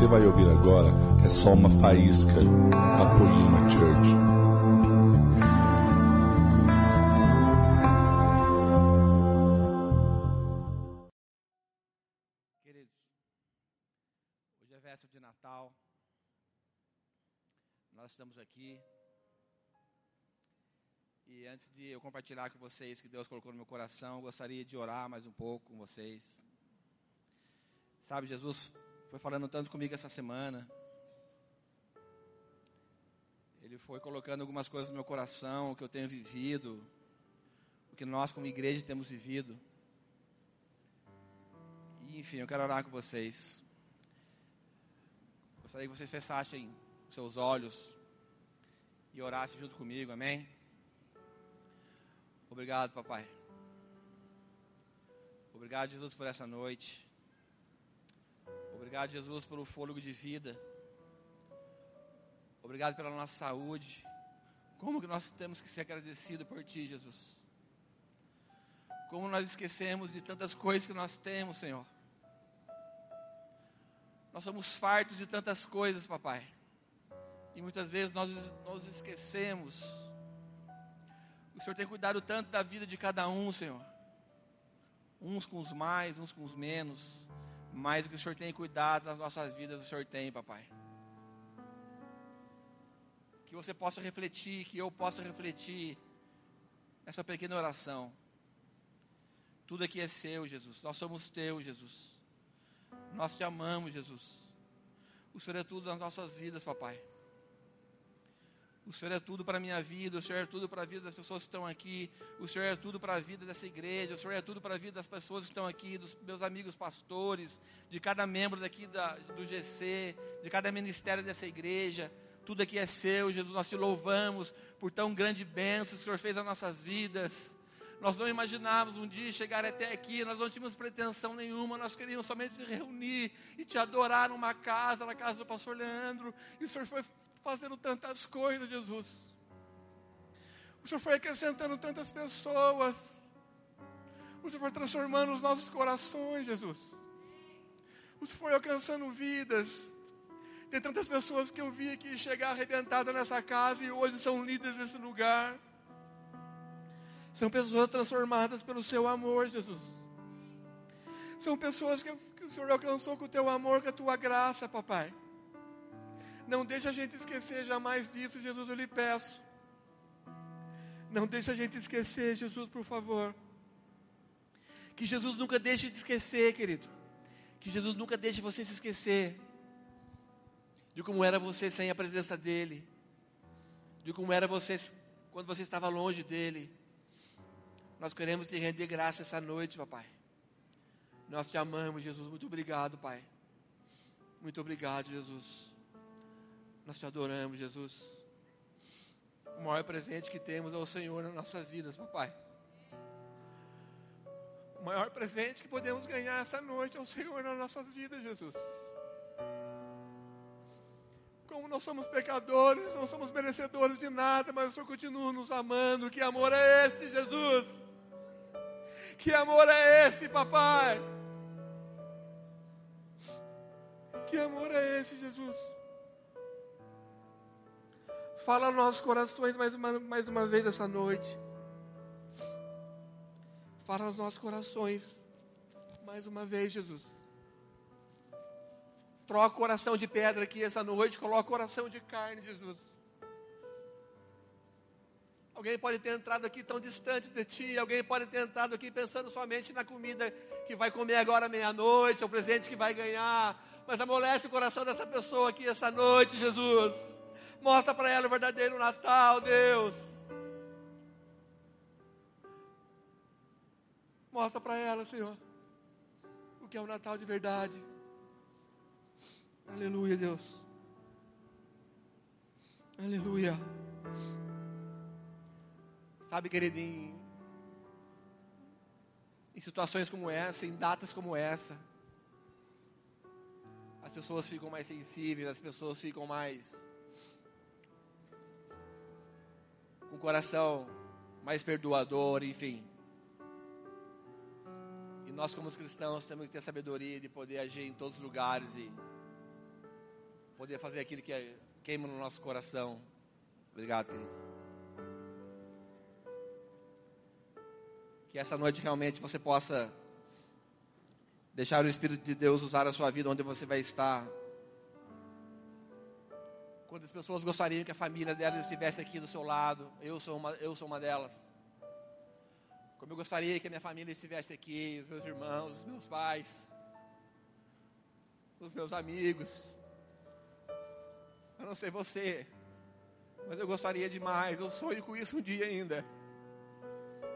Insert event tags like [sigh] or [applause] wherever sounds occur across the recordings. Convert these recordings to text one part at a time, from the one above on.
você vai ouvir agora é só uma faísca da Poema Church. Queridos, hoje é véspera de Natal. Nós estamos aqui. E antes de eu compartilhar com vocês que Deus colocou no meu coração, eu gostaria de orar mais um pouco com vocês. Sabe, Jesus foi falando tanto comigo essa semana. Ele foi colocando algumas coisas no meu coração, o que eu tenho vivido, o que nós como igreja temos vivido. E, enfim, eu quero orar com vocês. Gostaria que vocês fechassem seus olhos e orassem junto comigo, amém? Obrigado, papai. Obrigado, Jesus, por essa noite. Obrigado, Jesus, pelo fôlego de vida. Obrigado pela nossa saúde. Como que nós temos que ser agradecidos por Ti, Jesus? Como nós esquecemos de tantas coisas que nós temos, Senhor. Nós somos fartos de tantas coisas, papai. E muitas vezes nós nos esquecemos. O Senhor tem cuidado tanto da vida de cada um, Senhor. Uns com os mais, uns com os menos. Mas o que o Senhor tem cuidado das nossas vidas, o Senhor tem, papai. Que você possa refletir, que eu possa refletir essa pequena oração. Tudo aqui é seu, Jesus. Nós somos teu, Jesus. Nós te amamos, Jesus. O Senhor é tudo nas nossas vidas, papai. O Senhor é tudo para a minha vida, o Senhor é tudo para a vida das pessoas que estão aqui, o Senhor é tudo para a vida dessa igreja, o Senhor é tudo para a vida das pessoas que estão aqui, dos meus amigos pastores, de cada membro daqui da, do GC, de cada ministério dessa igreja. Tudo aqui é seu, Jesus. Nós te louvamos por tão grande bênção que o Senhor fez nas nossas vidas. Nós não imaginávamos um dia chegar até aqui, nós não tínhamos pretensão nenhuma, nós queríamos somente se reunir e te adorar numa casa, na casa do pastor Leandro. E o Senhor foi fazendo tantas coisas, Jesus. O Senhor foi acrescentando tantas pessoas. O Senhor foi transformando os nossos corações, Jesus. O Senhor foi alcançando vidas. Tem tantas pessoas que eu vi aqui chegar arrebentada nessa casa e hoje são líderes desse lugar. São pessoas transformadas pelo seu amor, Jesus. São pessoas que, que o Senhor alcançou com o teu amor, com a tua graça, papai. Não deixe a gente esquecer jamais disso, Jesus, eu lhe peço. Não deixe a gente esquecer, Jesus, por favor. Que Jesus nunca deixe de esquecer, querido. Que Jesus nunca deixe você se esquecer de como era você sem a presença dEle, de como era você quando você estava longe dEle. Nós queremos te render graça essa noite, papai. Nós te amamos, Jesus. Muito obrigado, Pai. Muito obrigado, Jesus. Nós te adoramos, Jesus. O maior presente que temos é o Senhor nas nossas vidas, papai. O maior presente que podemos ganhar essa noite é o Senhor nas nossas vidas, Jesus. Como nós somos pecadores, não somos merecedores de nada, mas o Senhor continua nos amando. Que amor é esse, Jesus? Que amor é esse, papai? Que amor é esse, Jesus? Fala aos nossos corações mais uma, mais uma vez essa noite. Fala aos nossos corações mais uma vez, Jesus. Troca o coração de pedra aqui essa noite, coloca o coração de carne, Jesus. Alguém pode ter entrado aqui tão distante de ti, alguém pode ter entrado aqui pensando somente na comida que vai comer agora meia-noite, o presente que vai ganhar, mas amolece o coração dessa pessoa aqui essa noite, Jesus. Mostra para ela o verdadeiro Natal, Deus. Mostra para ela, Senhor, o que é o Natal de verdade. Aleluia, Deus. Aleluia. Sabe, querido, em, em situações como essa, em datas como essa, as pessoas ficam mais sensíveis, as pessoas ficam mais com o coração mais perdoador, enfim. E nós, como cristãos, temos que ter sabedoria de poder agir em todos os lugares e poder fazer aquilo que é, queima no nosso coração. Obrigado, querido. Que essa noite realmente você possa deixar o Espírito de Deus usar a sua vida onde você vai estar. Quantas pessoas gostariam que a família delas estivesse aqui do seu lado? Eu sou uma, eu sou uma delas. Como eu gostaria que a minha família estivesse aqui, os meus irmãos, os meus pais, os meus amigos. Eu não sei você, mas eu gostaria demais, eu sonho com isso um dia ainda.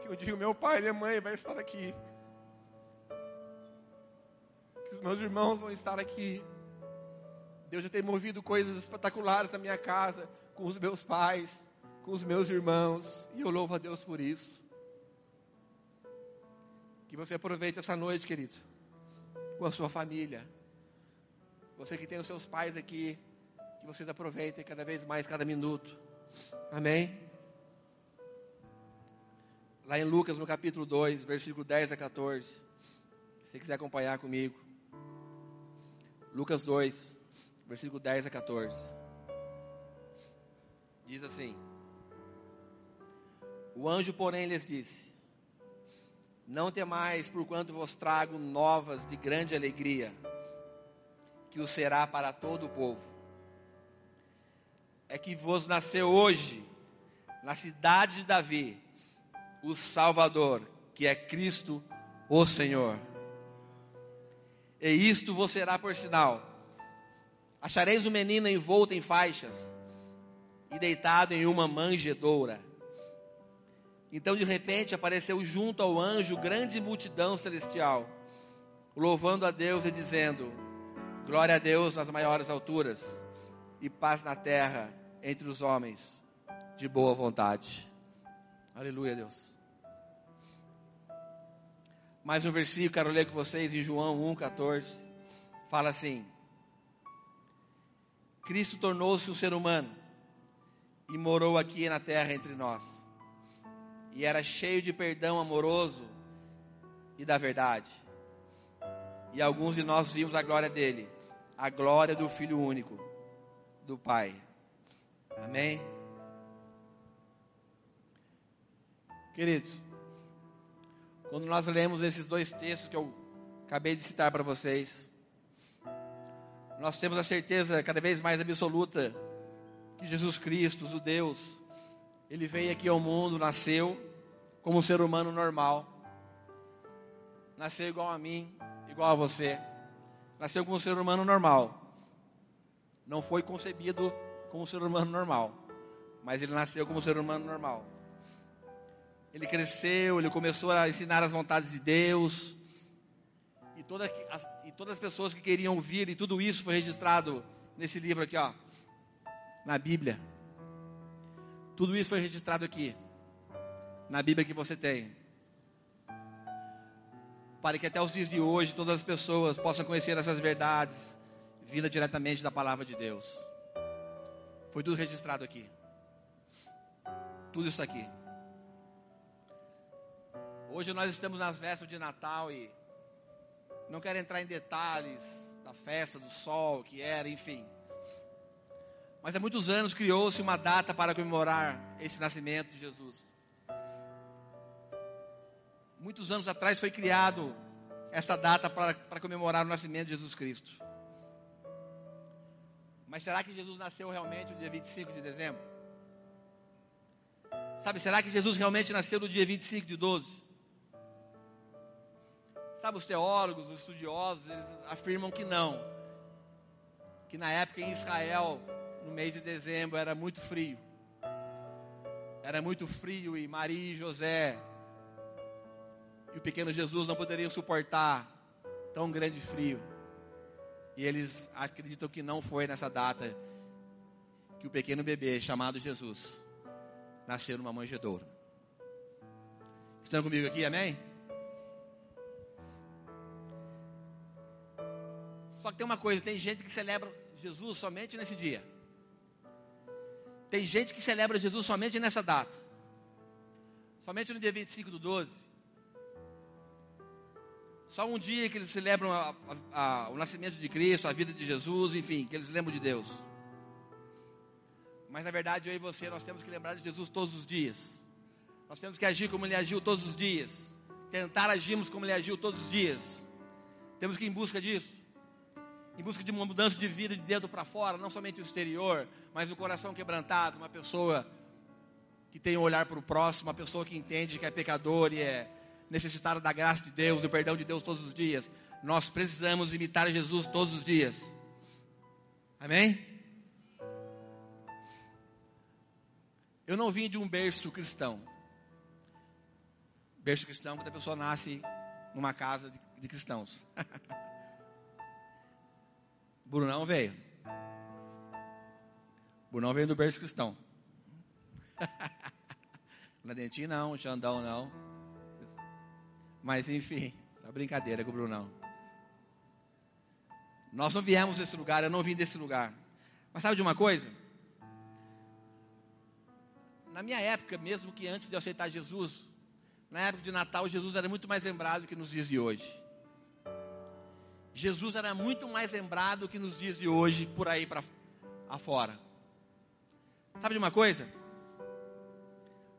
Que um dia o meu pai e minha mãe vai estar aqui. Que os meus irmãos vão estar aqui. Deus já tem movido coisas espetaculares na minha casa, com os meus pais, com os meus irmãos, e eu louvo a Deus por isso. Que você aproveite essa noite, querido, com a sua família. Você que tem os seus pais aqui, que vocês aproveitem cada vez mais cada minuto. Amém? Lá em Lucas, no capítulo 2, versículo 10 a 14. Se você quiser acompanhar comigo. Lucas 2, versículo 10 a 14. Diz assim: O anjo, porém, lhes disse: Não temais, porquanto vos trago novas de grande alegria, que o será para todo o povo é que vos nasceu hoje, na cidade de Davi, o Salvador, que é Cristo, o Senhor. E isto vos será por sinal: achareis o menino envolto em faixas e deitado em uma manjedoura. Então de repente apareceu junto ao anjo grande multidão celestial, louvando a Deus e dizendo: Glória a Deus nas maiores alturas e paz na terra entre os homens de boa vontade. Aleluia, Deus. Mais um versículo, quero ler com vocês em João 1,14. Fala assim: Cristo tornou-se um ser humano e morou aqui na terra entre nós. E era cheio de perdão amoroso e da verdade. E alguns de nós vimos a glória dele, a glória do Filho único do Pai. Amém? Queridos, quando nós lemos esses dois textos que eu acabei de citar para vocês, nós temos a certeza cada vez mais absoluta que Jesus Cristo, o Deus, ele veio aqui ao mundo, nasceu como um ser humano normal, nasceu igual a mim, igual a você, nasceu como um ser humano normal. Não foi concebido como um ser humano normal, mas ele nasceu como um ser humano normal. Ele cresceu, ele começou a ensinar as vontades de Deus, e, toda, todas as pessoas que queriam ouvir, e tudo isso foi registrado nesse livro aqui, ó, na Bíblia. Tudo isso foi registrado aqui, na Bíblia que você tem. Para que até os dias de hoje todas as pessoas possam conhecer essas verdades vinda diretamente da palavra de Deus. Foi tudo registrado aqui. Tudo isso aqui. Hoje nós estamos nas vésperas de Natal e não quero entrar em detalhes da festa do sol que era, enfim. Mas há muitos anos criou-se uma data para comemorar esse nascimento de Jesus. Muitos anos atrás foi criado essa data para, para comemorar o nascimento de Jesus Cristo. Mas será que Jesus nasceu realmente no dia 25 de dezembro? Sabe, será que Jesus realmente nasceu no dia 25 de 12? Sabe, os teólogos, os estudiosos, eles afirmam que não. Que na época em Israel, no mês de dezembro, era muito frio. Era muito frio e Maria e José e o pequeno Jesus não poderiam suportar tão grande frio. E eles acreditam que não foi nessa data que o pequeno bebê chamado Jesus nasceu numa manjedoura. Estão comigo aqui, amém? Só que tem uma coisa, tem gente que celebra Jesus somente nesse dia. Tem gente que celebra Jesus somente nessa data. Somente no dia 25 do 12. Só um dia que eles celebram a, a, a, o nascimento de Cristo, a vida de Jesus, enfim, que eles lembram de Deus. Mas na verdade, eu e você, nós temos que lembrar de Jesus todos os dias. Nós temos que agir como ele agiu todos os dias. Tentar agirmos como ele agiu todos os dias. Temos que ir em busca disso. Em busca de uma mudança de vida de dentro para fora, não somente o exterior, mas o coração quebrantado, uma pessoa que tem um olhar para o próximo, uma pessoa que entende que é pecador e é necessitada da graça de Deus, do perdão de Deus todos os dias. Nós precisamos imitar Jesus todos os dias. Amém? Eu não vim de um berço cristão. Berço cristão quando a pessoa nasce numa casa de, de cristãos. [laughs] Brunão veio. Brunão veio do berço cristão. [laughs] Na dentinha não, Xandão não. Mas enfim, é brincadeira com o Brunão. Nós não viemos desse lugar, eu não vim desse lugar. Mas sabe de uma coisa? Na minha época, mesmo que antes de eu aceitar Jesus, na época de Natal, Jesus era muito mais lembrado que nos dias de hoje. Jesus era muito mais lembrado que nos dias de hoje, por aí para afora. Sabe de uma coisa?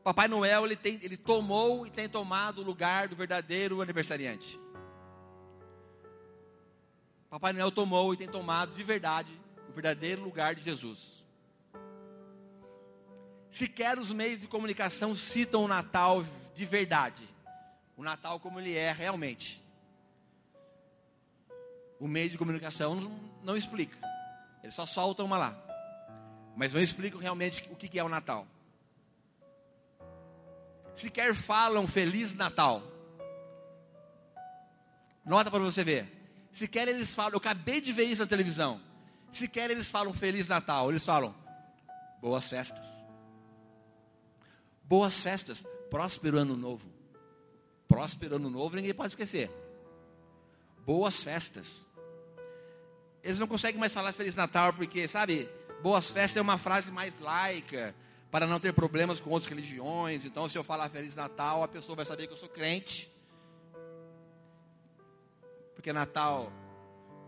Papai Noel ele, tem, ele tomou e tem tomado o lugar do verdadeiro aniversariante. Papai Noel tomou e tem tomado de verdade o verdadeiro lugar de Jesus. Sequer os meios de comunicação citam o Natal de verdade. O Natal como ele é realmente. O meio de comunicação não, não explica. Eles só soltam uma lá. Mas não explicam realmente o que é o Natal sequer falam Feliz Natal. Nota para você ver. Sequer eles falam, eu acabei de ver isso na televisão. Sequer eles falam Feliz Natal, eles falam Boas festas. Boas festas, próspero ano novo. Próspero ano novo, ninguém pode esquecer. Boas festas. Eles não conseguem mais falar Feliz Natal porque, sabe, boas festas é uma frase mais laica, para não ter problemas com outras religiões. Então, se eu falar Feliz Natal, a pessoa vai saber que eu sou crente. Porque Natal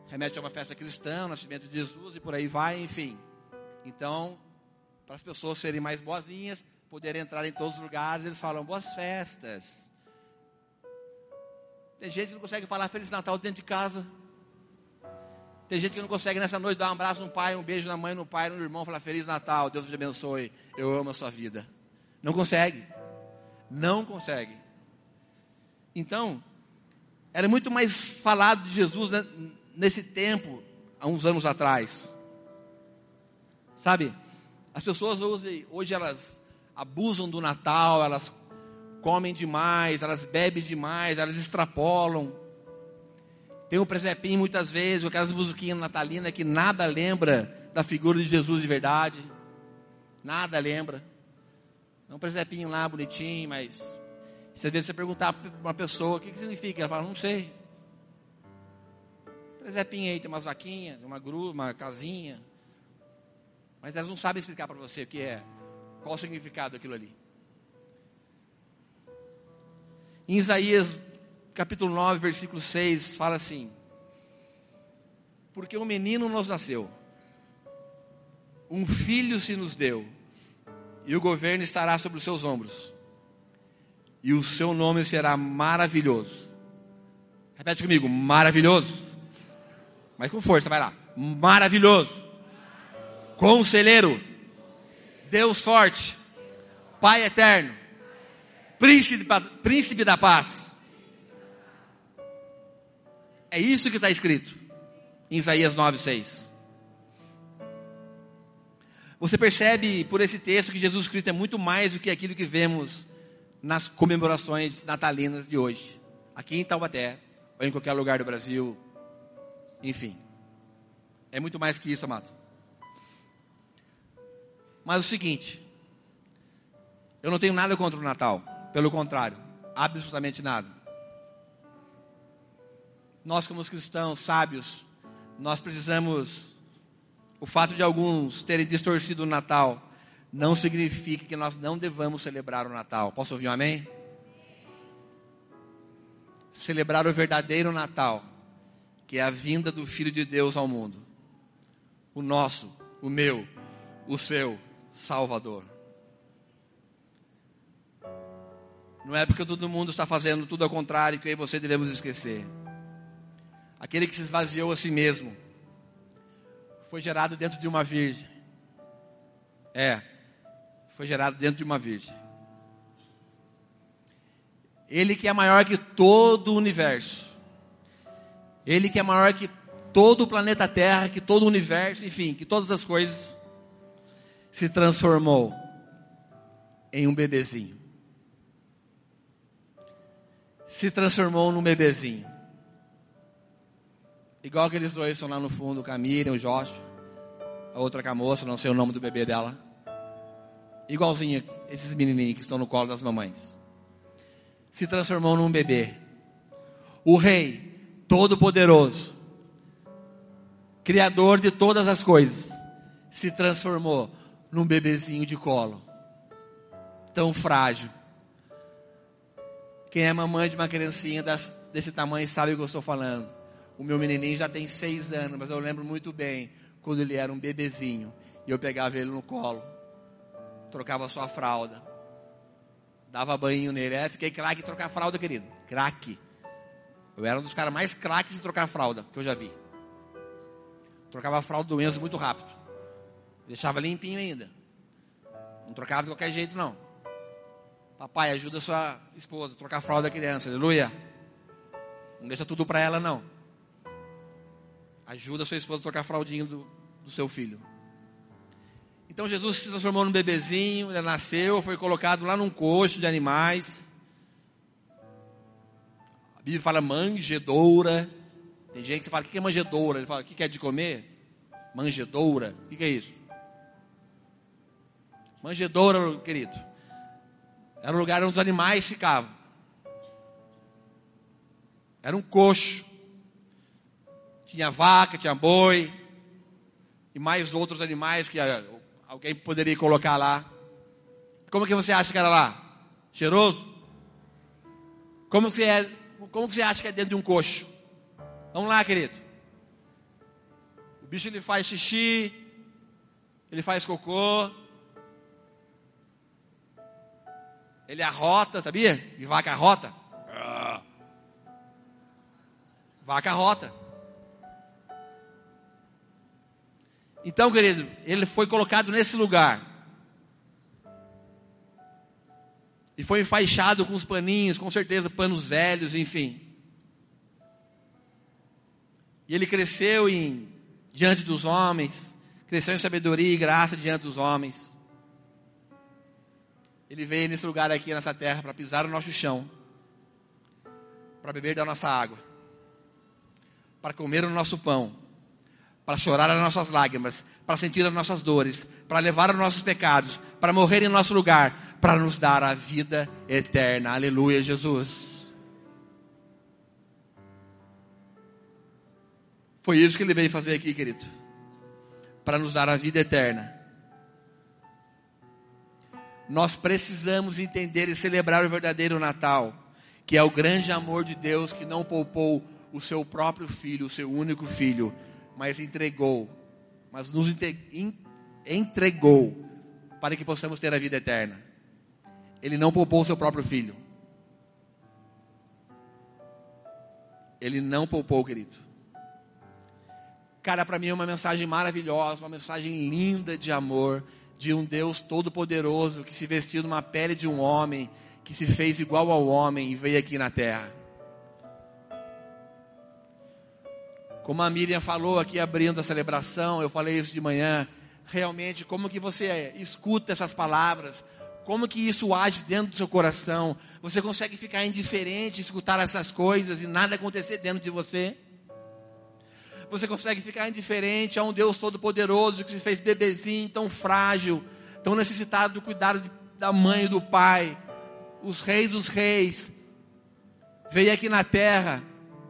remete a uma festa cristã, o nascimento de Jesus e por aí vai, enfim. Então, para as pessoas serem mais boazinhas, poderem entrar em todos os lugares, eles falam boas festas. Tem gente que não consegue falar Feliz Natal dentro de casa. Tem gente que não consegue nessa noite dar um abraço no pai, um beijo na mãe, no pai, no irmão, falar Feliz Natal, Deus te abençoe, eu amo a sua vida. Não consegue. Não consegue. Então, era muito mais falado de Jesus né, nesse tempo, há uns anos atrás. Sabe? As pessoas hoje, hoje elas abusam do Natal, elas comem demais, elas bebem demais, elas extrapolam. Tem o presepinho muitas vezes, aquelas musiquinhas natalinas que nada lembra da figura de Jesus de verdade. Nada lembra. É um presepinho lá bonitinho, mas se às vezes você perguntar para uma pessoa o que, que significa, ela fala, não sei. Presepinho aí, tem umas vaquinhas, uma grua, uma casinha. Mas elas não sabem explicar para você o que é, qual o significado daquilo ali. Em Isaías capítulo 9, versículo 6, fala assim: Porque um menino nos nasceu, um filho se nos deu, e o governo estará sobre os seus ombros, e o seu nome será maravilhoso. Repete comigo: maravilhoso. Mas com força, vai lá. Maravilhoso. Conselheiro. Deus forte. Pai eterno. Príncipe, príncipe da paz é isso que está escrito em Isaías 9,6. Você percebe por esse texto que Jesus Cristo é muito mais do que aquilo que vemos nas comemorações natalinas de hoje, aqui em Taubaté, ou em qualquer lugar do Brasil, enfim. É muito mais que isso, amado. Mas o seguinte, eu não tenho nada contra o Natal, pelo contrário, absolutamente nada nós como cristãos sábios, nós precisamos, o fato de alguns terem distorcido o Natal, não significa que nós não devamos celebrar o Natal. Posso ouvir um amém? celebrar o verdadeiro Natal, que é a vinda do Filho de Deus ao mundo. O nosso, o meu, o seu Salvador. Não é porque todo mundo está fazendo tudo ao contrário que e você devemos esquecer. Aquele que se esvaziou a si mesmo foi gerado dentro de uma virgem. É, foi gerado dentro de uma virgem. Ele que é maior que todo o universo. Ele que é maior que todo o planeta Terra, que todo o universo, enfim, que todas as coisas, se transformou em um bebezinho. Se transformou num bebezinho. Igual aqueles dois estão lá no fundo, o Camille, o Joshua, a outra com a moça, não sei o nome do bebê dela. Igualzinho esses menininhos que estão no colo das mamães. Se transformou num bebê. O rei, todo-poderoso, criador de todas as coisas, se transformou num bebezinho de colo. Tão frágil. Quem é mamãe de uma criancinha desse tamanho sabe o que eu estou falando. O meu menininho já tem seis anos, mas eu lembro muito bem quando ele era um bebezinho. E eu pegava ele no colo, trocava sua fralda, dava banho nele. É, fiquei craque em trocar fralda, querido. Craque. Eu era um dos caras mais craques de trocar fralda que eu já vi. Trocava fralda do Enzo muito rápido. Deixava limpinho ainda. Não trocava de qualquer jeito, não. Papai, ajuda sua esposa a trocar a fralda da criança. Aleluia. Não deixa tudo para ela, não. Ajuda sua esposa a trocar a fraldinha do, do seu filho. Então Jesus se transformou num bebezinho, ele nasceu, foi colocado lá num coxo de animais. A Bíblia fala manjedoura. Tem gente que fala, o que é manjedoura? Ele fala, o que é de comer? Manjedoura. O que é isso? Manjedoura, querido. Era um lugar onde os animais ficavam. Era um coxo. Tinha vaca, tinha boi. E mais outros animais que ah, alguém poderia colocar lá. Como que você acha que era lá? Cheiroso? Como que você, é, como que você acha que é dentro de um coxo? Vamos lá, querido. O bicho ele faz xixi, ele faz cocô, ele arrota, sabia? E vaca arrota. Vaca arrota. Então, querido, ele foi colocado nesse lugar. E foi enfaixado com os paninhos, com certeza, panos velhos, enfim. E ele cresceu em, diante dos homens, cresceu em sabedoria e graça diante dos homens. Ele veio nesse lugar aqui, nessa terra, para pisar no nosso chão, para beber da nossa água, para comer o nosso pão para chorar as nossas lágrimas, para sentir as nossas dores, para levar os nossos pecados, para morrer em nosso lugar, para nos dar a vida eterna. Aleluia, Jesus. Foi isso que ele veio fazer aqui, querido. Para nos dar a vida eterna. Nós precisamos entender e celebrar o verdadeiro Natal, que é o grande amor de Deus que não poupou o seu próprio filho, o seu único filho, mas entregou, mas nos entregou para que possamos ter a vida eterna. Ele não poupou o seu próprio filho. Ele não poupou, querido. Cara, para mim é uma mensagem maravilhosa, uma mensagem linda de amor, de um Deus todo-poderoso que se vestiu numa pele de um homem, que se fez igual ao homem e veio aqui na terra. Como a Miriam falou aqui abrindo a celebração, eu falei isso de manhã, realmente como que você escuta essas palavras, como que isso age dentro do seu coração? Você consegue ficar indiferente, escutar essas coisas e nada acontecer dentro de você? Você consegue ficar indiferente a um Deus todo-poderoso que se fez bebezinho, tão frágil, tão necessitado do cuidado da mãe e do pai, os reis dos reis, veio aqui na terra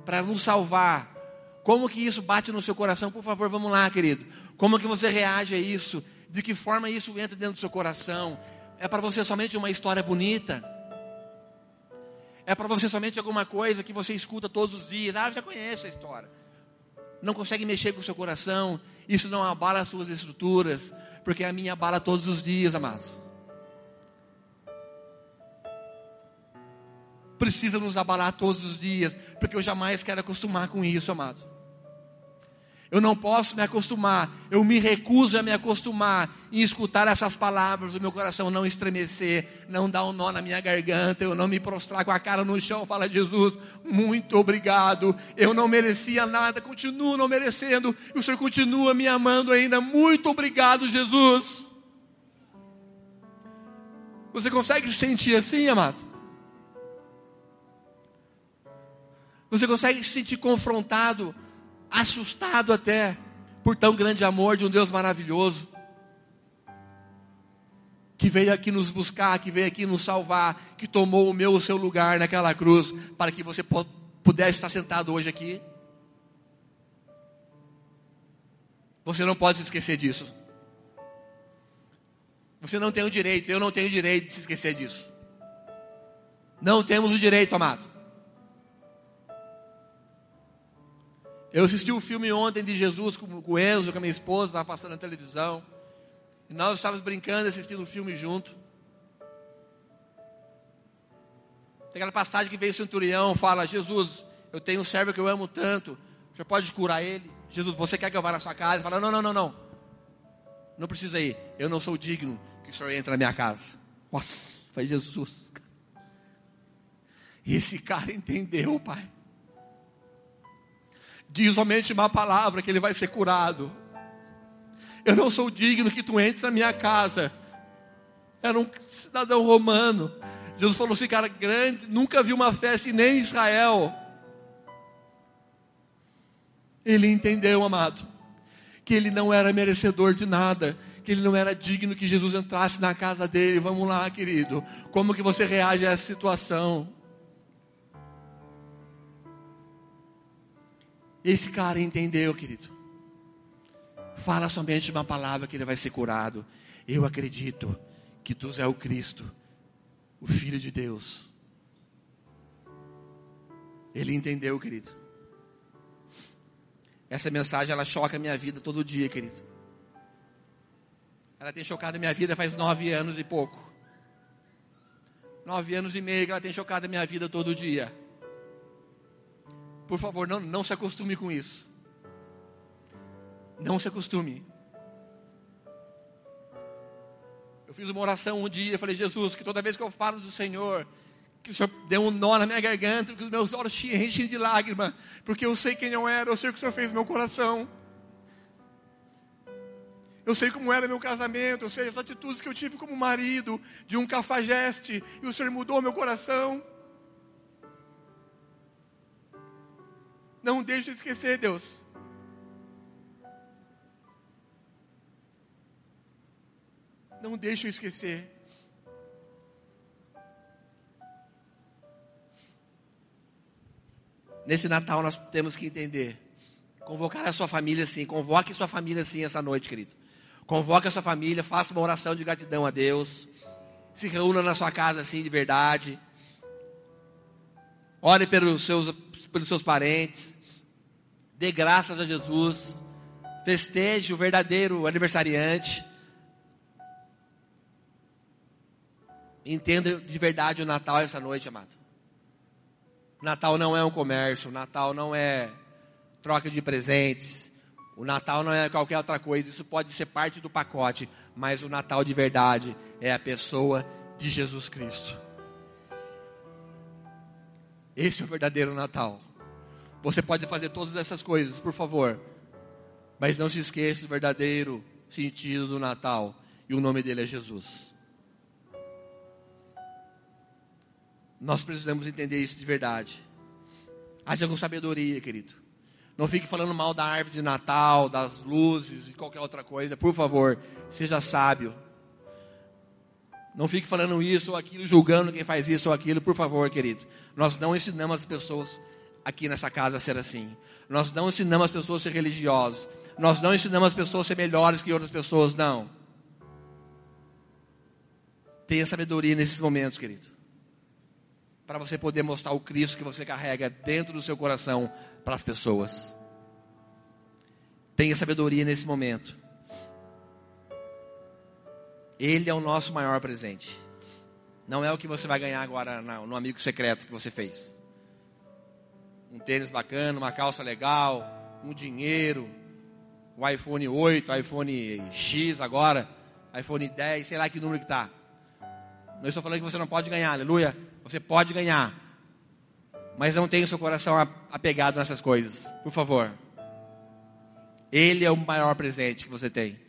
para nos salvar, como que isso bate no seu coração? Por favor, vamos lá, querido. Como que você reage a isso? De que forma isso entra dentro do seu coração? É para você somente uma história bonita? É para você somente alguma coisa que você escuta todos os dias. Ah, eu já conheço a história. Não consegue mexer com o seu coração. Isso não abala as suas estruturas. Porque a minha abala todos os dias, amado. Precisa nos abalar todos os dias. Porque eu jamais quero acostumar com isso, amado. Eu não posso me acostumar, eu me recuso a me acostumar em escutar essas palavras, o meu coração não estremecer, não dar um nó na minha garganta, eu não me prostrar com a cara no chão, fala Jesus, muito obrigado, eu não merecia nada, continuo não merecendo, e o Senhor continua me amando ainda, muito obrigado, Jesus. Você consegue se sentir assim, amado? Você consegue se sentir confrontado? Assustado até por tão grande amor de um Deus maravilhoso, que veio aqui nos buscar, que veio aqui nos salvar, que tomou o meu, o seu lugar naquela cruz, para que você pudesse estar sentado hoje aqui. Você não pode se esquecer disso. Você não tem o direito, eu não tenho o direito de se esquecer disso. Não temos o direito, amado. Eu assisti o um filme ontem de Jesus com, o Enzo, com a minha esposa, estava passando na televisão. E nós estávamos brincando, assistindo o um filme junto. Tem aquela passagem que veio o centurião, fala, Jesus, eu tenho um servo que eu amo tanto, o senhor pode curar ele? Jesus, você quer que eu vá na sua casa? Ele fala, não, não, não, não. Não precisa ir, eu não sou digno que o senhor entre na minha casa. Nossa, foi Jesus. E esse cara [laughs] entendeu, pai. Diz somente uma palavra que ele vai ser curado. Eu não sou digno que tu entres na minha casa. Era um cidadão romano. Jesus falou assim, cara grande, nunca vi uma festa nem em Israel. Ele entendeu, amado, que ele não era merecedor de nada, que ele não era digno que Jesus entrasse na casa dele. Vamos lá, querido. Como que você reage a essa situação? Esse cara entendeu, querido. Fala somente uma palavra que ele vai ser curado. Eu acredito que tu és o Cristo, o Filho de Deus. Ele entendeu, querido. Essa mensagem ela choca a minha vida todo dia, querido. Ela tem chocado a minha vida faz nove anos e pouco. Nove anos e meio que ela tem chocado a minha vida todo dia. Por favor, não, não se acostume com isso. Não se acostume. Eu fiz uma oração um dia, falei, Jesus, que toda vez que eu falo do Senhor, que o Senhor dê um nó na minha garganta, que os meus olhos se enchem de lágrima, porque eu sei quem eu era, eu sei o que o Senhor fez no meu coração. Eu sei como era meu casamento, eu sei as atitudes que eu tive como marido, de um cafajeste, e o Senhor mudou meu coração. Não deixe esquecer, Deus. Não deixe eu esquecer. Nesse Natal nós temos que entender. Convocar a sua família sim. Convoque sua família sim essa noite, querido. Convoque a sua família, faça uma oração de gratidão a Deus. Se reúna na sua casa assim de verdade. Ore pelos seus, pelos seus parentes. Dê graças a Jesus. Festeje o verdadeiro aniversariante. Entenda de verdade o Natal essa noite, amado. O Natal não é um comércio, o Natal não é troca de presentes, o Natal não é qualquer outra coisa, isso pode ser parte do pacote, mas o Natal de verdade é a pessoa de Jesus Cristo. Esse é o verdadeiro Natal. Você pode fazer todas essas coisas, por favor. Mas não se esqueça do verdadeiro sentido do Natal. E o nome dele é Jesus. Nós precisamos entender isso de verdade. Haja com sabedoria, querido. Não fique falando mal da árvore de Natal, das luzes e qualquer outra coisa. Por favor, seja sábio. Não fique falando isso ou aquilo, julgando quem faz isso ou aquilo, por favor, querido. Nós não ensinamos as pessoas aqui nessa casa a ser assim. Nós não ensinamos as pessoas a ser religiosos. Nós não ensinamos as pessoas a ser melhores que outras pessoas, não. Tenha sabedoria nesses momentos, querido. para você poder mostrar o Cristo que você carrega dentro do seu coração para as pessoas. Tenha sabedoria nesse momento. Ele é o nosso maior presente. Não é o que você vai ganhar agora no amigo secreto que você fez. Um tênis bacana, uma calça legal, um dinheiro, o iPhone 8, iPhone X agora, iPhone 10, sei lá que número que está. Não estou falando que você não pode ganhar, aleluia. Você pode ganhar. Mas não tenha o seu coração apegado nessas coisas, por favor. Ele é o maior presente que você tem.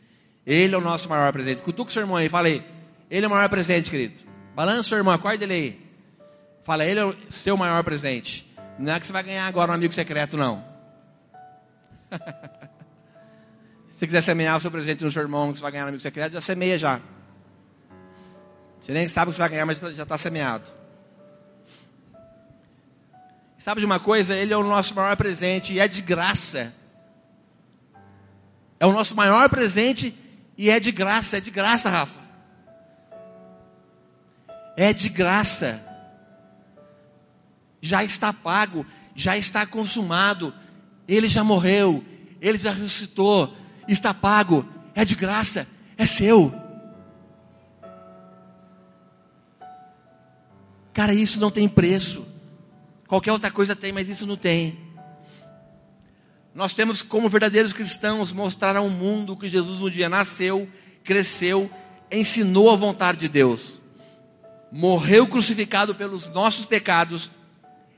Ele é o nosso maior presente. Cutuca seu irmão aí, fala aí. Ele é o maior presente, querido. Balança seu irmão, acorda ele aí. Fala, ele é o seu maior presente. Não é que você vai ganhar agora um amigo secreto, não. [laughs] Se você quiser semear o seu presente no seu irmão, que você vai ganhar um amigo secreto, já semeia já. Você nem sabe o que você vai ganhar, mas já está semeado. Sabe de uma coisa? Ele é o nosso maior presente e é de graça. É o nosso maior presente e é de graça. É de graça, Rafa. É de graça. Já está pago, já está consumado. Ele já morreu, ele já ressuscitou, está pago, é de graça, é seu. Cara, isso não tem preço. Qualquer outra coisa tem, mas isso não tem. Nós temos, como verdadeiros cristãos, mostrar ao mundo que Jesus um dia nasceu, cresceu, ensinou a vontade de Deus, morreu crucificado pelos nossos pecados,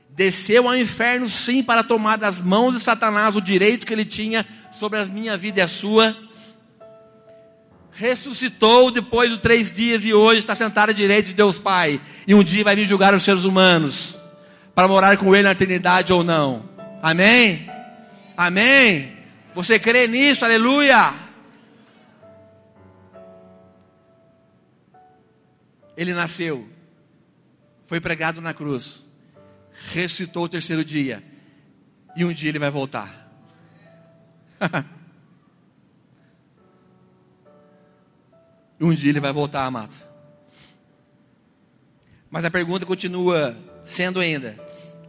desceu ao inferno, sim, para tomar das mãos de Satanás o direito que ele tinha sobre a minha vida e a sua, ressuscitou depois de três dias e hoje está sentado à direita de Deus Pai, e um dia vai vir julgar os seres humanos para morar com Ele na eternidade ou não. Amém? Amém? Você crê nisso? Aleluia! Ele nasceu, foi pregado na cruz, ressuscitou o terceiro dia, e um dia ele vai voltar. [laughs] um dia ele vai voltar, amado. Mas a pergunta continua sendo ainda: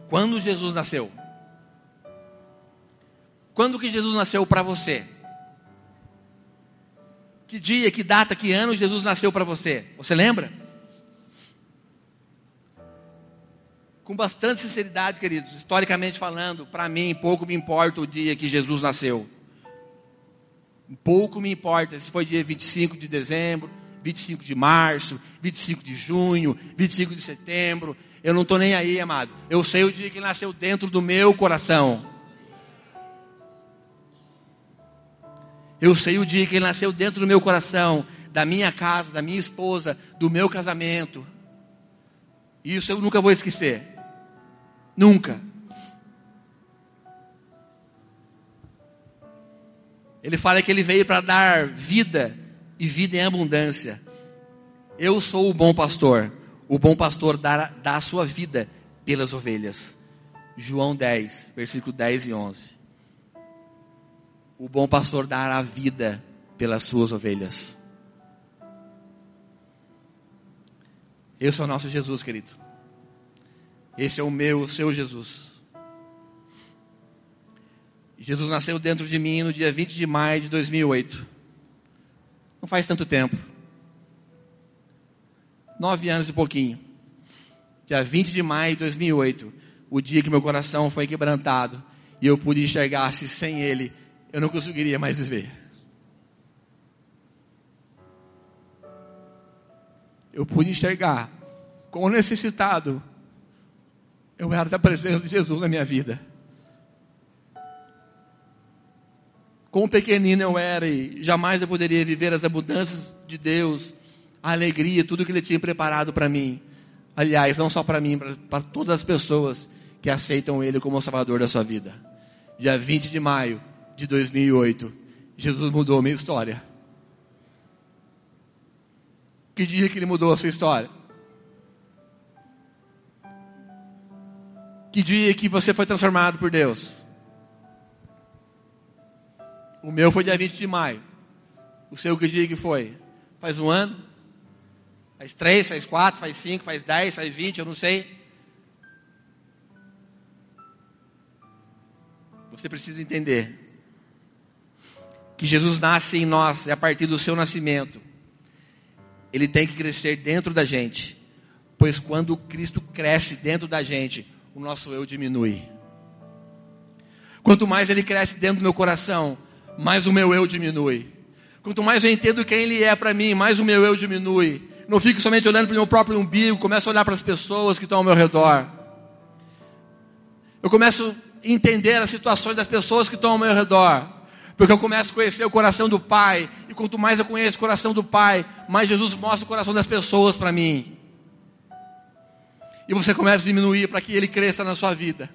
quando Jesus nasceu? Quando que Jesus nasceu para você? Que dia, que data, que ano Jesus nasceu para você? Você lembra? Com bastante sinceridade, queridos, historicamente falando, para mim pouco me importa o dia que Jesus nasceu. Pouco me importa se foi dia 25 de dezembro, 25 de março, 25 de junho, 25 de setembro. Eu não estou nem aí, amado. Eu sei o dia que nasceu dentro do meu coração. Eu sei o dia que ele nasceu dentro do meu coração, da minha casa, da minha esposa, do meu casamento. Isso eu nunca vou esquecer. Nunca. Ele fala que ele veio para dar vida e vida em abundância. Eu sou o bom pastor. O bom pastor dá, dá a sua vida pelas ovelhas. João 10, versículo 10 e 11. O bom pastor dará a vida pelas suas ovelhas. Esse é o nosso Jesus, querido. Esse é o meu, o seu Jesus. Jesus nasceu dentro de mim no dia 20 de maio de 2008. Não faz tanto tempo. Nove anos e pouquinho. Dia 20 de maio de 2008. O dia que meu coração foi quebrantado. E eu pude enxergar se sem Ele eu não conseguiria mais viver. Eu pude enxergar quão necessitado eu era da presença de Jesus na minha vida. Quão pequenino eu era e jamais eu poderia viver as abundâncias de Deus, a alegria, tudo que Ele tinha preparado para mim. Aliás, não só para mim, para todas as pessoas que aceitam Ele como o Salvador da sua vida. Dia 20 de maio de 2008. Jesus mudou a minha história. Que dia que ele mudou a sua história? Que dia que você foi transformado por Deus? O meu foi dia 20 de maio. O seu que dia que foi? Faz um ano? Faz três, faz quatro, faz cinco, faz dez, faz vinte, eu não sei. Você precisa entender que Jesus nasce em nós e a partir do seu nascimento, ele tem que crescer dentro da gente. Pois quando Cristo cresce dentro da gente, o nosso eu diminui. Quanto mais ele cresce dentro do meu coração, mais o meu eu diminui. Quanto mais eu entendo quem ele é para mim, mais o meu eu diminui. Não fico somente olhando para o meu próprio umbigo, começo a olhar para as pessoas que estão ao meu redor. Eu começo a entender as situações das pessoas que estão ao meu redor. Porque eu começo a conhecer o coração do Pai. E quanto mais eu conheço o coração do Pai, mais Jesus mostra o coração das pessoas para mim. E você começa a diminuir para que ele cresça na sua vida.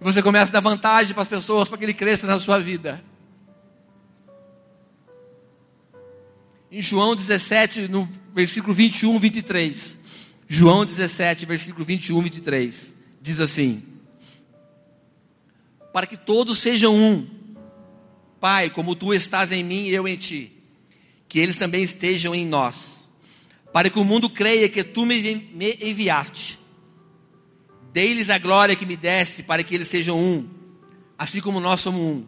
E você começa a dar vantagem para as pessoas para que ele cresça na sua vida. Em João 17, no versículo 21, 23. João 17, versículo 21, 23. Diz assim: Para que todos sejam um Pai, como tu estás em mim e eu em ti, que eles também estejam em nós, para que o mundo creia que tu me enviaste. Dei-lhes a glória que me deste, para que eles sejam um, assim como nós somos um,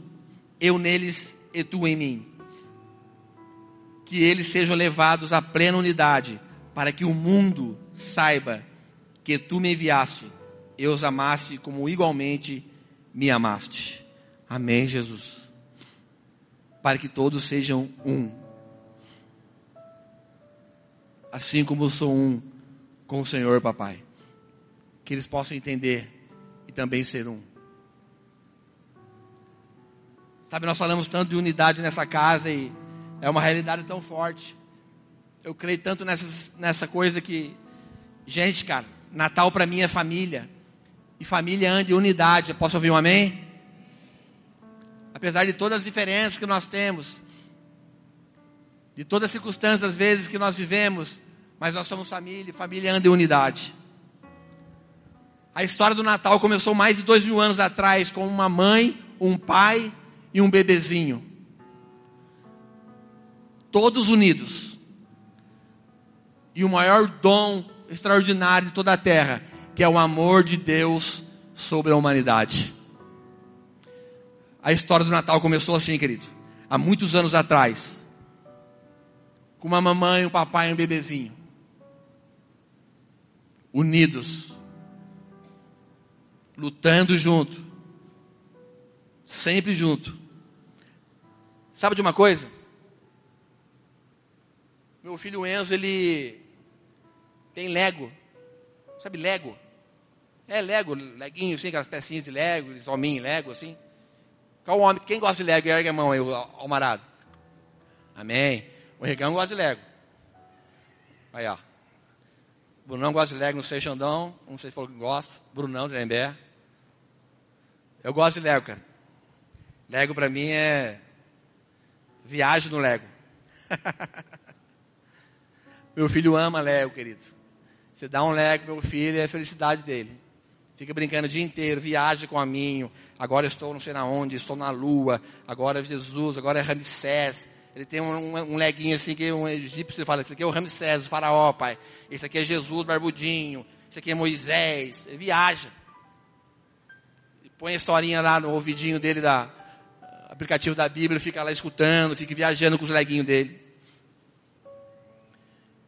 eu neles e tu em mim. Que eles sejam levados à plena unidade, para que o mundo saiba que tu me enviaste, eu os amaste como igualmente me amaste. Amém, Jesus para que todos sejam um. Assim como eu sou um com o Senhor, papai. Que eles possam entender e também ser um. Sabe, nós falamos tanto de unidade nessa casa e é uma realidade tão forte. Eu creio tanto nessa, nessa coisa que, gente, cara, Natal para mim é família. E família anda em unidade. posso ouvir um amém? Apesar de todas as diferenças que nós temos, de todas as circunstâncias, às vezes, que nós vivemos, mas nós somos família, família anda em unidade. A história do Natal começou mais de dois mil anos atrás, com uma mãe, um pai e um bebezinho. Todos unidos. E o maior dom extraordinário de toda a terra, que é o amor de Deus sobre a humanidade. A história do Natal começou assim, querido. Há muitos anos atrás. Com uma mamãe, um papai e um bebezinho. Unidos. Lutando junto. Sempre junto. Sabe de uma coisa? Meu filho Enzo, ele tem Lego. Sabe Lego? É Lego, leguinho, assim, aquelas pecinhas de Lego, hominhos Lego, assim. Qual homem? Quem gosta de Lego? Ergue a mão aí, almarado. Amém. O Regão gosta de Lego. Aí, ó. Brunão gosta de Lego, não sei, Xandão. Não sei se falou que gosta. Brunão, Trembé. Eu gosto de Lego, cara. Lego para mim é viagem no Lego. [laughs] meu filho ama Lego, querido. Você dá um Lego meu filho, é a felicidade dele. Fica brincando o dia inteiro, viaja com a minho. Agora estou não sei na onde, estou na lua. Agora é Jesus, agora é Ramsés. Ele tem um, um, um leguinho assim que um egípcio fala, isso aqui é o Ramsés, o faraó, pai. Esse aqui é Jesus, barbudinho. Esse aqui é Moisés. Ele viaja. E põe a historinha lá no ouvidinho dele da aplicativo da Bíblia, fica lá escutando, fica viajando com os leguinhos dele.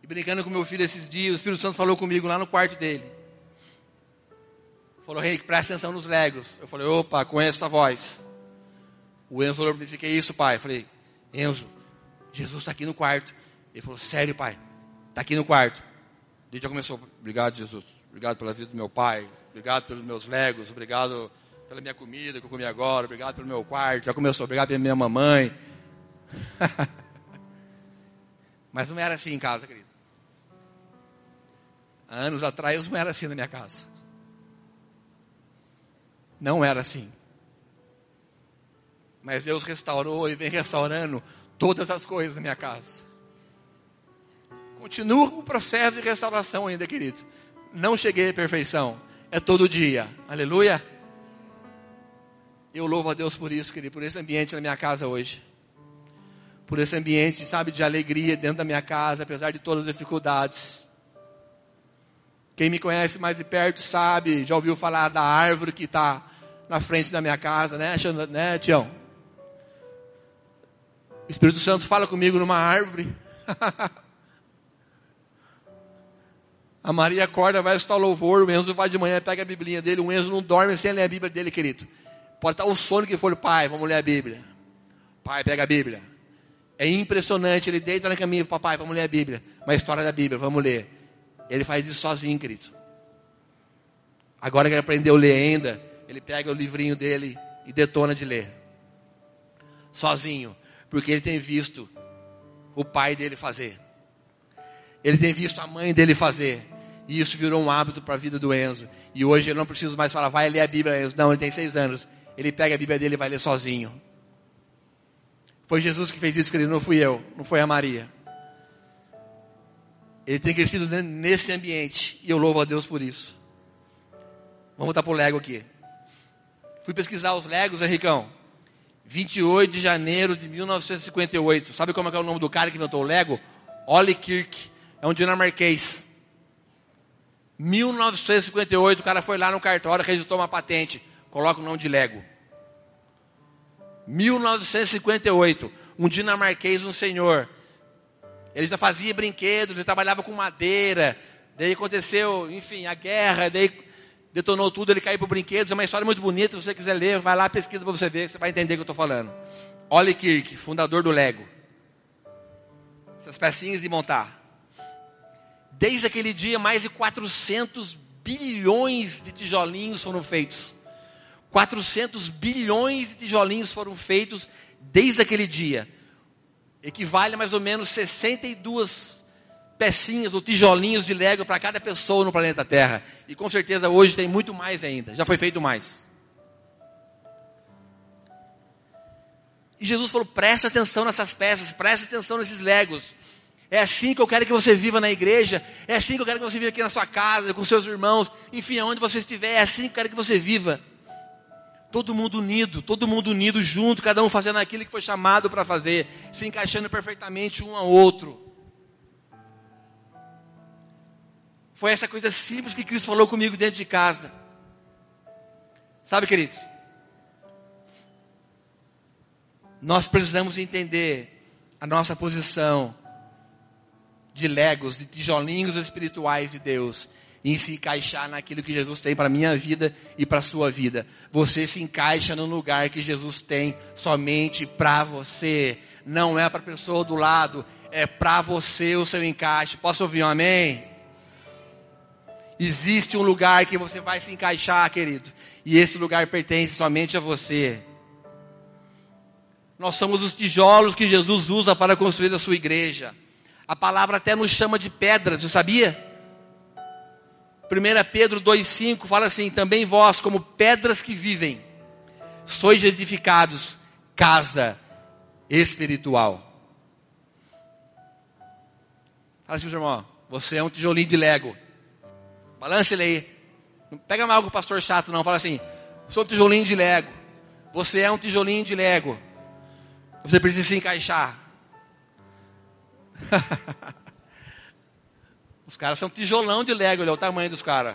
E brincando com meu filho esses dias, o Espírito Santo falou comigo lá no quarto dele. Falou, Henrique, presta atenção nos legos. Eu falei, opa, conheço a voz. O Enzo falou, disse, que é isso, pai? Eu falei, Enzo, Jesus está aqui no quarto. Ele falou, sério, pai? Está aqui no quarto. Ele já começou, obrigado, Jesus. Obrigado pela vida do meu pai. Obrigado pelos meus legos. Obrigado pela minha comida que eu comi agora. Obrigado pelo meu quarto. Já começou, obrigado pela minha mamãe. [laughs] Mas não era assim em casa, querido. Há anos atrás não era assim na minha casa. Não era assim. Mas Deus restaurou e vem restaurando todas as coisas na minha casa. Continua o processo de restauração ainda, querido. Não cheguei à perfeição. É todo dia. Aleluia. Eu louvo a Deus por isso, querido, por esse ambiente na minha casa hoje. Por esse ambiente, sabe, de alegria dentro da minha casa, apesar de todas as dificuldades. Quem me conhece mais de perto sabe, já ouviu falar da árvore que está na frente da minha casa, né, né Tião? O Espírito Santo fala comigo numa árvore. [laughs] A Maria acorda, vai estar louvor, o Enzo vai de manhã, pega a Biblinha dele, o Enzo não dorme sem ler a Bíblia dele, querido. Pode estar o sono que for, pai, vamos ler a Bíblia. Pai, pega a Bíblia. É impressionante, ele deita na caminha, papai, vamos ler a Bíblia. Uma história da Bíblia, vamos ler. Ele faz isso sozinho, querido. Agora que ele aprendeu a ler ainda, ele pega o livrinho dele e detona de ler. Sozinho. Porque ele tem visto o pai dele fazer. Ele tem visto a mãe dele fazer. E isso virou um hábito para a vida do Enzo. E hoje ele não precisa mais falar, vai ler a Bíblia, Enzo. Não, ele tem seis anos. Ele pega a Bíblia dele e vai ler sozinho. Foi Jesus que fez isso, querido, não fui eu, não foi a Maria. Ele tem crescido nesse ambiente e eu louvo a Deus por isso. Vamos voltar para o Lego aqui. Fui pesquisar os Legos, Henricão. 28 de janeiro de 1958. Sabe como é, é o nome do cara que inventou o Lego? Ollie Kirk. É um dinamarquês. 1958, o cara foi lá no cartório, registrou uma patente. Coloca o nome de Lego. 1958, um dinamarquês, um senhor. Ele já fazia brinquedos, ele trabalhava com madeira. Daí aconteceu, enfim, a guerra, daí detonou tudo, ele caiu para brinquedos. É uma história muito bonita, se você quiser ler, vai lá, pesquisa para você ver, você vai entender o que eu estou falando. Ollie Kirk, fundador do Lego. Essas pecinhas de montar. Desde aquele dia, mais de 400 bilhões de tijolinhos foram feitos. 400 bilhões de tijolinhos foram feitos desde aquele dia. Equivale a mais ou menos 62 pecinhas ou tijolinhos de Lego para cada pessoa no planeta Terra. E com certeza hoje tem muito mais ainda. Já foi feito mais. E Jesus falou: presta atenção nessas peças, presta atenção nesses Legos. É assim que eu quero que você viva na igreja. É assim que eu quero que você viva aqui na sua casa, com seus irmãos. Enfim, aonde você estiver, é assim que eu quero que você viva. Todo mundo unido, todo mundo unido junto, cada um fazendo aquilo que foi chamado para fazer, se encaixando perfeitamente um ao outro. Foi essa coisa simples que Cristo falou comigo dentro de casa. Sabe, queridos? Nós precisamos entender a nossa posição de legos, de tijolinhos espirituais de Deus em se encaixar naquilo que Jesus tem para minha vida e para sua vida. Você se encaixa no lugar que Jesus tem somente para você. Não é para a pessoa do lado, é para você o seu encaixe. Posso ouvir um amém? Existe um lugar que você vai se encaixar, querido. E esse lugar pertence somente a você. Nós somos os tijolos que Jesus usa para construir a sua igreja. A palavra até nos chama de pedras, você sabia? 1 Pedro 2,5 fala assim: também vós, como pedras que vivem, sois edificados casa espiritual. Fala assim, meu irmão, você é um tijolinho de Lego. Balance ele aí. Não pega mal com o pastor chato, não. Fala assim, sou um tijolinho de Lego. Você é um tijolinho de Lego. Você precisa se encaixar. [laughs] Os caras são tijolão de Lego, olha o tamanho dos caras.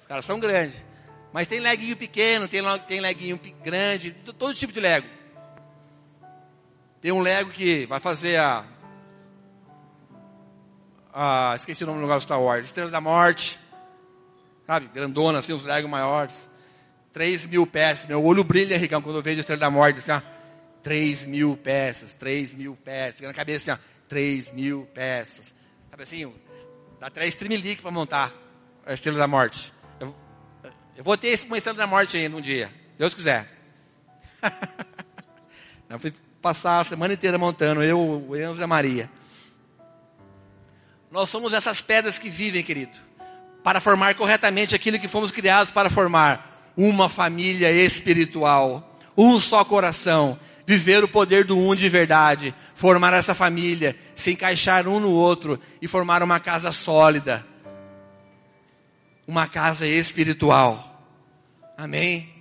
Os caras são grandes. Mas tem leguinho pequeno, tem, tem leguinho grande, todo tipo de Lego. Tem um Lego que vai fazer a. a esqueci o nome do lugar do Star Wars. Estrela da Morte. Sabe? Grandona, assim, os Lego maiores. 3 mil peças. Meu olho brilha, Ricão, quando eu vejo a Estrela da Morte. Assim, ó. 3 mil peças, 3 mil peças. Fica na cabeça assim, ó. 3 mil peças. Sabe assim? Dá três trimelique para montar a Estrela da Morte. Eu, eu vou ter esse com a Estrela da Morte ainda um dia. Deus quiser. [laughs] eu fui passar a semana inteira montando, eu, o Enzo e a Maria. Nós somos essas pedras que vivem, querido, para formar corretamente aquilo que fomos criados para formar uma família espiritual, um só coração, viver o poder do um de verdade, formar essa família, se encaixar um no outro e formar uma casa sólida, uma casa espiritual. Amém?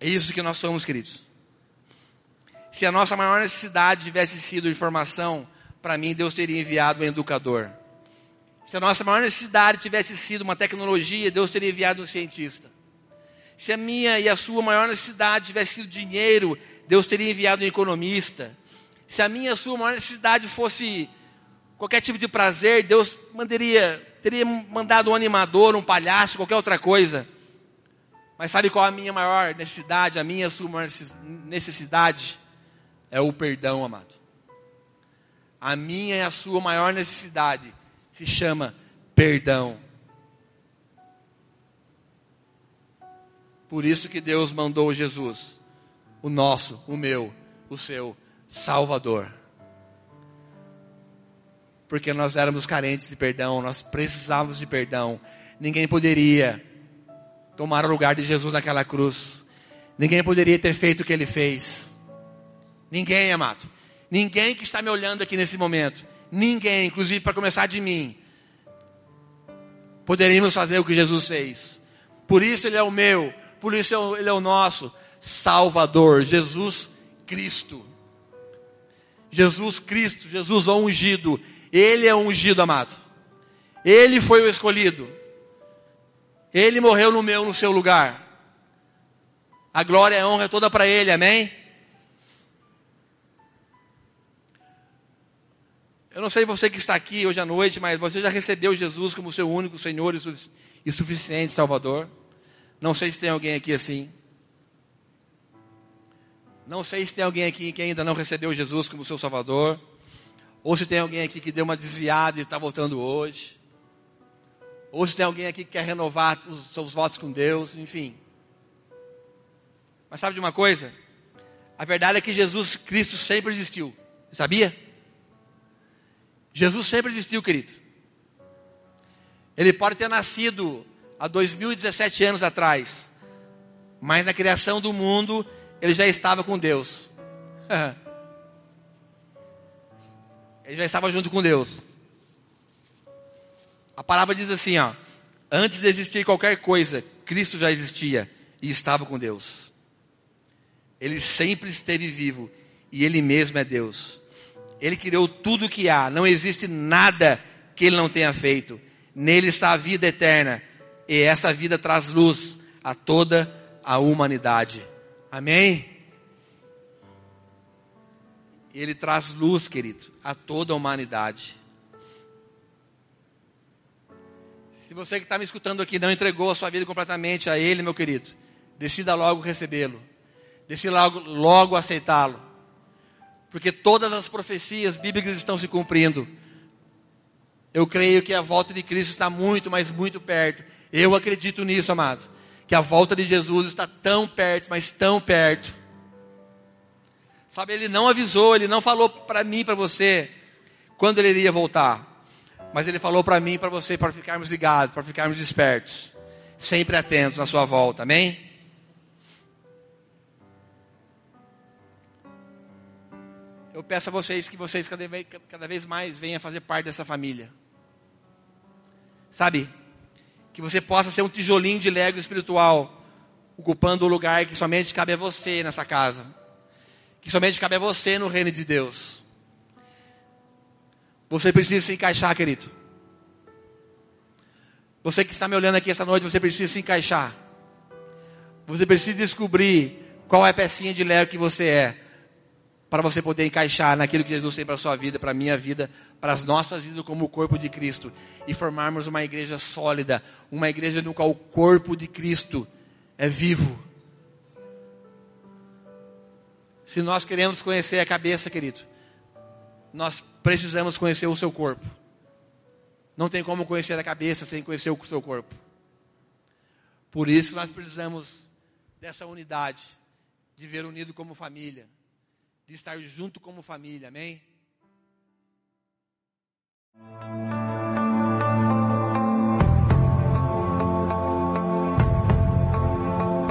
É isso que nós somos, queridos. Se a nossa maior necessidade tivesse sido informação, para mim Deus teria enviado um educador. Se a nossa maior necessidade tivesse sido uma tecnologia, Deus teria enviado um cientista. Se a minha e a sua maior necessidade tivesse sido dinheiro, Deus teria enviado um economista. Se a minha e a sua maior necessidade fosse qualquer tipo de prazer, Deus mandaria, teria mandado um animador, um palhaço, qualquer outra coisa. Mas sabe qual é a minha maior necessidade? A minha e a sua maior necessidade é o perdão, amado. A minha e a sua maior necessidade se chama perdão. Por isso que Deus mandou Jesus, o nosso, o meu, o seu Salvador. Porque nós éramos carentes de perdão, nós precisávamos de perdão. Ninguém poderia tomar o lugar de Jesus naquela cruz. Ninguém poderia ter feito o que ele fez. Ninguém, amado. Ninguém que está me olhando aqui nesse momento. Ninguém, inclusive para começar de mim. Poderíamos fazer o que Jesus fez. Por isso ele é o meu, por isso ele é o nosso Salvador, Jesus Cristo. Jesus Cristo, Jesus o ungido. Ele é o ungido, amado. Ele foi o escolhido. Ele morreu no meu, no seu lugar. A glória e a honra é toda para Ele, amém? Eu não sei você que está aqui hoje à noite, mas você já recebeu Jesus como seu único Senhor e suficiente Salvador? Não sei se tem alguém aqui assim. Não sei se tem alguém aqui que ainda não recebeu Jesus como seu Salvador. Ou se tem alguém aqui que deu uma desviada e está voltando hoje. Ou se tem alguém aqui que quer renovar os seus votos com Deus, enfim. Mas sabe de uma coisa? A verdade é que Jesus Cristo sempre existiu. Você sabia? Jesus sempre existiu, querido. Ele pode ter nascido há 2017 anos atrás. Mas na criação do mundo, ele já estava com Deus. [laughs] ele já estava junto com Deus. A palavra diz assim, ó: Antes de existir qualquer coisa, Cristo já existia e estava com Deus. Ele sempre esteve vivo e ele mesmo é Deus. Ele criou tudo o que há, não existe nada que ele não tenha feito. Nele está a vida eterna e essa vida traz luz a toda a humanidade. Amém? Ele traz luz, querido, a toda a humanidade. Se você que está me escutando aqui não entregou a sua vida completamente a Ele, meu querido, decida logo recebê-lo. Decida logo, logo aceitá-lo. Porque todas as profecias bíblicas estão se cumprindo. Eu creio que a volta de Cristo está muito, mas muito perto. Eu acredito nisso, amados. Que a volta de Jesus está tão perto, mas tão perto. Sabe, ele não avisou, ele não falou para mim, para você, quando ele iria voltar. Mas ele falou para mim, para você, para ficarmos ligados, para ficarmos despertos. Sempre atentos na sua volta, amém? Eu peço a vocês que vocês cada vez, cada vez mais venham fazer parte dessa família. Sabe? Que você possa ser um tijolinho de lego espiritual, ocupando o lugar que somente cabe a você nessa casa. Que somente cabe a você no reino de Deus. Você precisa se encaixar, querido. Você que está me olhando aqui essa noite, você precisa se encaixar. Você precisa descobrir qual é a pecinha de lego que você é para você poder encaixar naquilo que Jesus tem para a sua vida, para a minha vida, para as nossas vidas como o corpo de Cristo e formarmos uma igreja sólida, uma igreja no qual o corpo de Cristo é vivo. Se nós queremos conhecer a cabeça, querido, nós precisamos conhecer o seu corpo. Não tem como conhecer a cabeça sem conhecer o seu corpo. Por isso nós precisamos dessa unidade, de ver unido como família de estar junto como família, amém?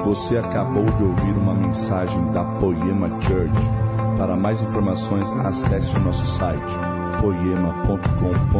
Você acabou de ouvir uma mensagem da Poema Church. Para mais informações, acesse o nosso site poema.com.br.